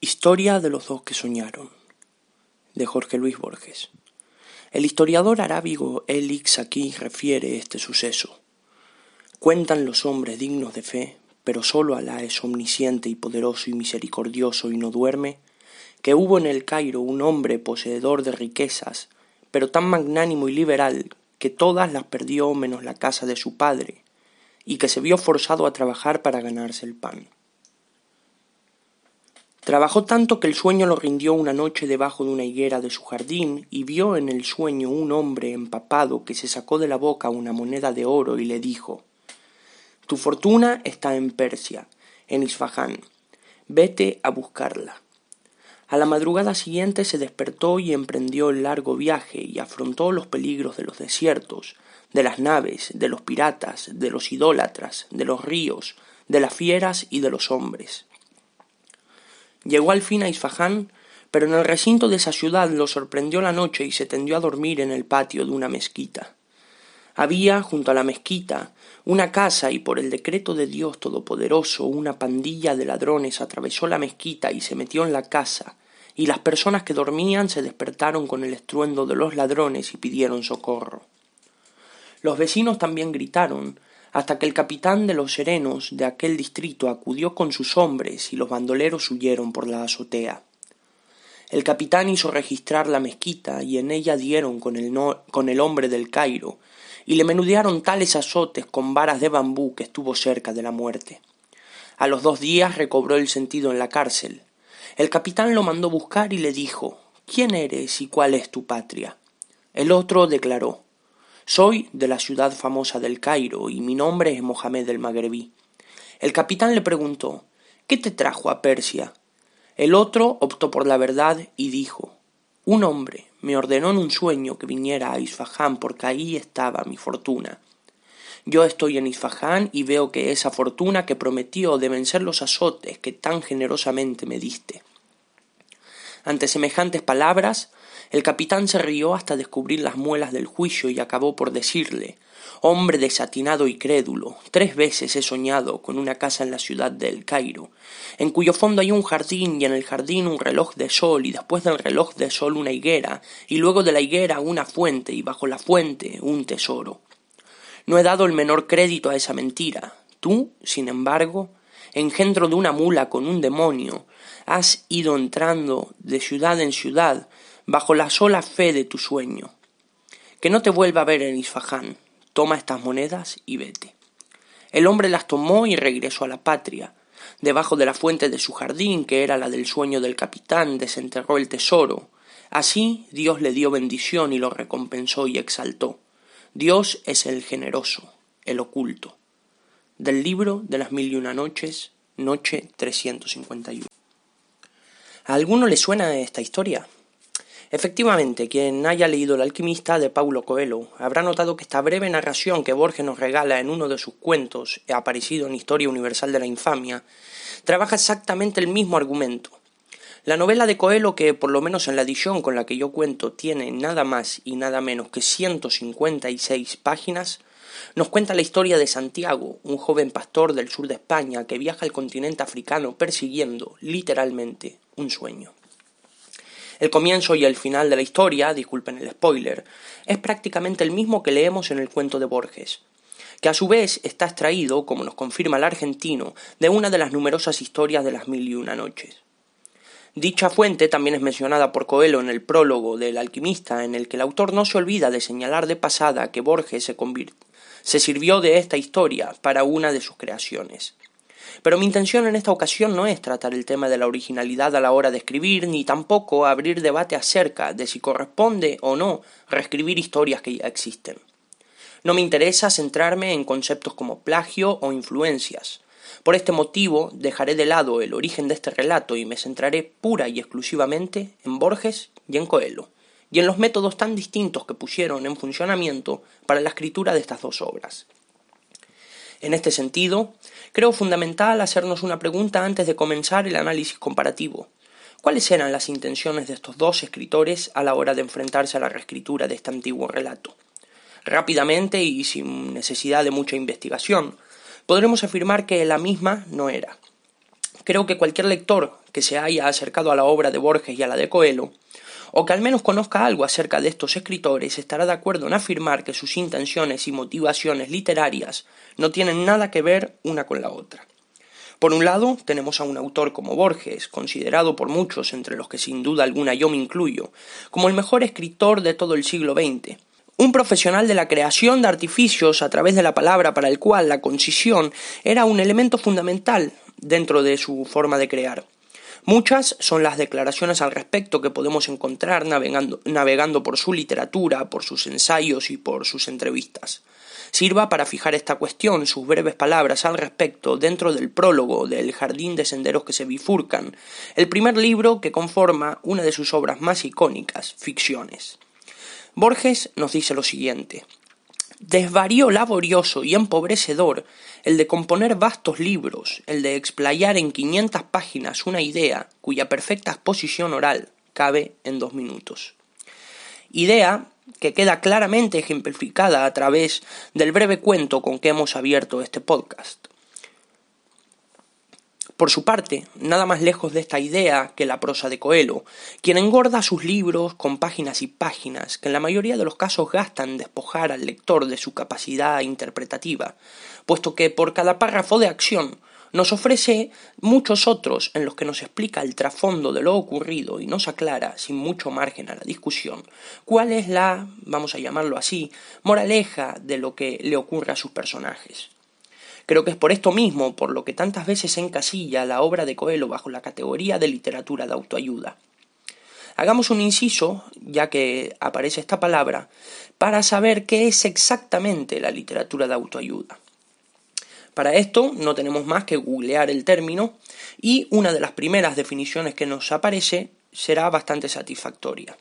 Historia de los dos que soñaron, de Jorge Luis Borges. El historiador arábigo Elix aquí refiere este suceso. Cuentan los hombres dignos de fe, pero sólo Alá es omnisciente y poderoso y misericordioso y no duerme, que hubo en el Cairo un hombre poseedor de riquezas, pero tan magnánimo y liberal que todas las perdió menos la casa de su padre, y que se vio forzado a trabajar para ganarse el pan. Trabajó tanto que el sueño lo rindió una noche debajo de una higuera de su jardín y vio en el sueño un hombre empapado que se sacó de la boca una moneda de oro y le dijo Tu fortuna está en Persia, en Isfahán. Vete a buscarla. A la madrugada siguiente se despertó y emprendió el largo viaje y afrontó los peligros de los desiertos, de las naves, de los piratas, de los idólatras, de los ríos, de las fieras y de los hombres. Llegó al fin a Isfahán, pero en el recinto de esa ciudad lo sorprendió la noche y se tendió a dormir en el patio de una mezquita. Había, junto a la mezquita, una casa y por el decreto de Dios Todopoderoso una pandilla de ladrones atravesó la mezquita y se metió en la casa, y las personas que dormían se despertaron con el estruendo de los ladrones y pidieron socorro. Los vecinos también gritaron, hasta que el capitán de los serenos de aquel distrito acudió con sus hombres y los bandoleros huyeron por la azotea. El capitán hizo registrar la mezquita y en ella dieron con el, con el hombre del Cairo y le menudearon tales azotes con varas de bambú que estuvo cerca de la muerte. A los dos días recobró el sentido en la cárcel. El capitán lo mandó buscar y le dijo ¿Quién eres y cuál es tu patria? El otro declaró soy de la ciudad famosa del Cairo y mi nombre es Mohamed el Magrebí. El capitán le preguntó ¿Qué te trajo a Persia? El otro optó por la verdad y dijo Un hombre me ordenó en un sueño que viniera a Isfahán porque ahí estaba mi fortuna. Yo estoy en Isfahán y veo que esa fortuna que prometió deben ser los azotes que tan generosamente me diste. Ante semejantes palabras, el capitán se rió hasta descubrir las muelas del juicio y acabó por decirle Hombre desatinado y crédulo, tres veces he soñado con una casa en la ciudad de El Cairo, en cuyo fondo hay un jardín y en el jardín un reloj de sol y después del reloj de sol una higuera y luego de la higuera una fuente y bajo la fuente un tesoro. No he dado el menor crédito a esa mentira. Tú, sin embargo, engendro de una mula con un demonio, has ido entrando de ciudad en ciudad, bajo la sola fe de tu sueño. Que no te vuelva a ver en Isfahán. Toma estas monedas y vete. El hombre las tomó y regresó a la patria. Debajo de la fuente de su jardín, que era la del sueño del capitán, desenterró el tesoro. Así Dios le dio bendición y lo recompensó y exaltó. Dios es el generoso, el oculto. Del libro de las mil y una noches, noche 351. ¿A alguno le suena esta historia? Efectivamente, quien haya leído El alquimista de Paulo Coelho habrá notado que esta breve narración que Borges nos regala en uno de sus cuentos, aparecido en Historia Universal de la Infamia, trabaja exactamente el mismo argumento. La novela de Coelho, que por lo menos en la edición con la que yo cuento tiene nada más y nada menos que 156 páginas, nos cuenta la historia de Santiago, un joven pastor del sur de España que viaja al continente africano persiguiendo, literalmente, un sueño. El comienzo y el final de la historia, disculpen el spoiler, es prácticamente el mismo que leemos en el cuento de Borges, que a su vez está extraído, como nos confirma el argentino, de una de las numerosas historias de las mil y una noches. Dicha fuente también es mencionada por Coelho en el prólogo del alquimista, en el que el autor no se olvida de señalar de pasada que Borges se, se sirvió de esta historia para una de sus creaciones. Pero mi intención en esta ocasión no es tratar el tema de la originalidad a la hora de escribir, ni tampoco abrir debate acerca de si corresponde o no reescribir historias que ya existen. No me interesa centrarme en conceptos como plagio o influencias. Por este motivo dejaré de lado el origen de este relato y me centraré pura y exclusivamente en Borges y en Coelho, y en los métodos tan distintos que pusieron en funcionamiento para la escritura de estas dos obras. En este sentido, creo fundamental hacernos una pregunta antes de comenzar el análisis comparativo. ¿Cuáles eran las intenciones de estos dos escritores a la hora de enfrentarse a la reescritura de este antiguo relato? Rápidamente y sin necesidad de mucha investigación, podremos afirmar que la misma no era. Creo que cualquier lector que se haya acercado a la obra de Borges y a la de Coelho, o que al menos conozca algo acerca de estos escritores, estará de acuerdo en afirmar que sus intenciones y motivaciones literarias no tienen nada que ver una con la otra. Por un lado, tenemos a un autor como Borges, considerado por muchos, entre los que sin duda alguna yo me incluyo, como el mejor escritor de todo el siglo XX, un profesional de la creación de artificios a través de la palabra para el cual la concisión era un elemento fundamental dentro de su forma de crear. Muchas son las declaraciones al respecto que podemos encontrar navegando, navegando, por su literatura, por sus ensayos y por sus entrevistas. Sirva para fijar esta cuestión sus breves palabras al respecto dentro del prólogo del Jardín de Senderos que se bifurcan, el primer libro que conforma una de sus obras más icónicas, Ficciones. Borges nos dice lo siguiente. Desvarío laborioso y empobrecedor el de componer vastos libros, el de explayar en quinientas páginas una idea cuya perfecta exposición oral cabe en dos minutos. Idea que queda claramente ejemplificada a través del breve cuento con que hemos abierto este podcast. Por su parte, nada más lejos de esta idea que la prosa de Coelho, quien engorda sus libros con páginas y páginas que en la mayoría de los casos gastan despojar al lector de su capacidad interpretativa, puesto que por cada párrafo de acción nos ofrece muchos otros en los que nos explica el trasfondo de lo ocurrido y nos aclara, sin mucho margen a la discusión, cuál es la, vamos a llamarlo así, moraleja de lo que le ocurre a sus personajes. Creo que es por esto mismo por lo que tantas veces se encasilla la obra de Coelho bajo la categoría de literatura de autoayuda. Hagamos un inciso, ya que aparece esta palabra, para saber qué es exactamente la literatura de autoayuda. Para esto no tenemos más que googlear el término y una de las primeras definiciones que nos aparece será bastante satisfactoria.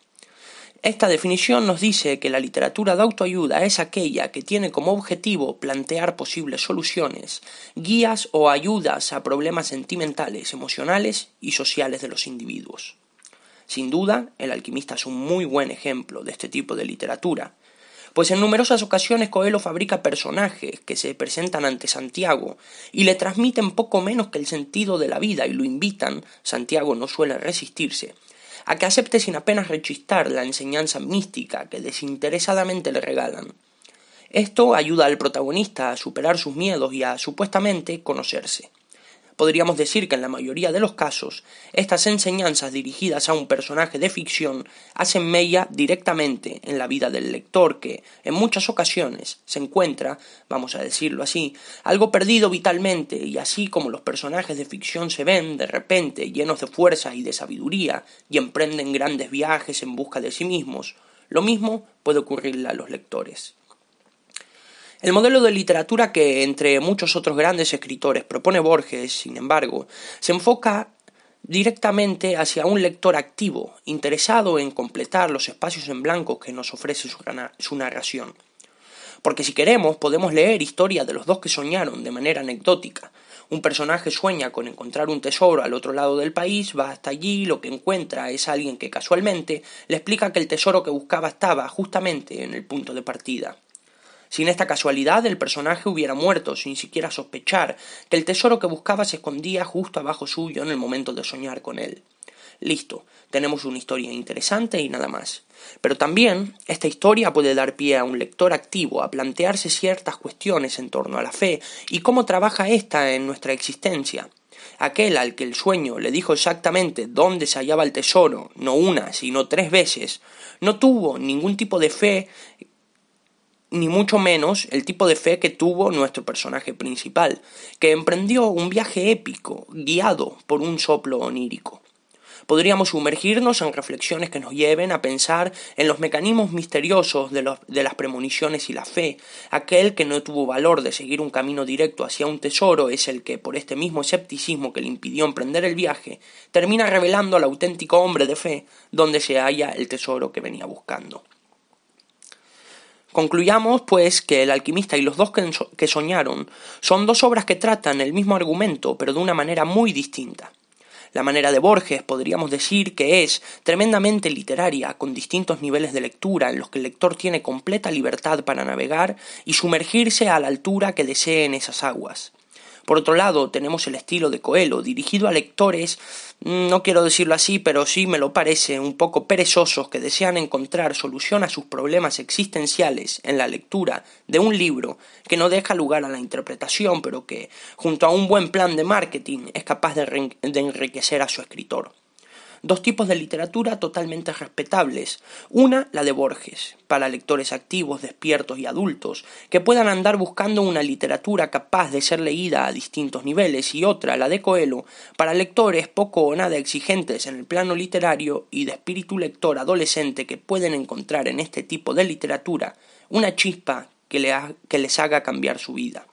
Esta definición nos dice que la literatura de autoayuda es aquella que tiene como objetivo plantear posibles soluciones, guías o ayudas a problemas sentimentales, emocionales y sociales de los individuos. Sin duda, el alquimista es un muy buen ejemplo de este tipo de literatura, pues en numerosas ocasiones Coelho fabrica personajes que se presentan ante Santiago y le transmiten poco menos que el sentido de la vida y lo invitan, Santiago no suele resistirse, a que acepte sin apenas rechistar la enseñanza mística que desinteresadamente le regalan. Esto ayuda al protagonista a superar sus miedos y a supuestamente conocerse. Podríamos decir que en la mayoría de los casos, estas enseñanzas dirigidas a un personaje de ficción hacen mella directamente en la vida del lector que, en muchas ocasiones, se encuentra, vamos a decirlo así, algo perdido vitalmente y así como los personajes de ficción se ven, de repente, llenos de fuerza y de sabiduría y emprenden grandes viajes en busca de sí mismos, lo mismo puede ocurrirle a los lectores. El modelo de literatura que, entre muchos otros grandes escritores, propone Borges, sin embargo, se enfoca directamente hacia un lector activo, interesado en completar los espacios en blanco que nos ofrece su, narración. Porque si queremos, podemos leer historia de los dos que soñaron de manera anecdótica. Un personaje sueña con encontrar un tesoro al otro lado del país, va hasta allí, lo que encuentra es alguien que casualmente le explica que el tesoro que buscaba estaba justamente en el punto de partida. Sin esta casualidad, el personaje hubiera muerto sin siquiera sospechar que el tesoro que buscaba se escondía justo abajo suyo en el momento de soñar con él. Listo, tenemos una historia interesante y nada más. Pero también esta historia puede dar pie a un lector activo a plantearse ciertas cuestiones en torno a la fe y cómo trabaja ésta en nuestra existencia. Aquel al que el sueño le dijo exactamente dónde se hallaba el tesoro, no una, sino tres veces, no tuvo ningún tipo de fe ni mucho menos el tipo de fe que tuvo nuestro personaje principal, que emprendió un viaje épico, guiado por un soplo onírico. Podríamos sumergirnos en reflexiones que nos lleven a pensar en los mecanismos misteriosos de, de las premoniciones y la fe. Aquel que no tuvo valor de seguir un camino directo hacia un tesoro es el que, por este mismo escepticismo que le impidió emprender el viaje, termina revelando al auténtico hombre de fe donde se halla el tesoro que venía buscando. Concluyamos, pues, que El alquimista y los dos que soñaron son dos obras que tratan el mismo argumento, pero de una manera muy distinta. La manera de Borges podríamos decir que es tremendamente literaria, con distintos niveles de lectura en los que el lector tiene completa libertad para navegar y sumergirse a la altura que desee en esas aguas. Por otro lado, tenemos el estilo de Coelho, dirigido a lectores, mm, no quiero decirlo así, pero sí me lo parece, un poco perezosos que desean encontrar solución a sus problemas existenciales en la lectura de un libro que no deja lugar a la interpretación, pero que, junto a un buen plan de marketing, es capaz de, de enriquecer a su escritor dos tipos de literatura totalmente respetables. Una, la de Borges, para lectores activos, despiertos y adultos, que puedan andar buscando una literatura capaz de ser leída a distintos niveles, y otra, la de Coelho, para lectores poco o nada exigentes en el plano literario y de espíritu lector adolescente que pueden encontrar en este tipo de literatura una chispa que, les haga cambiar su vida.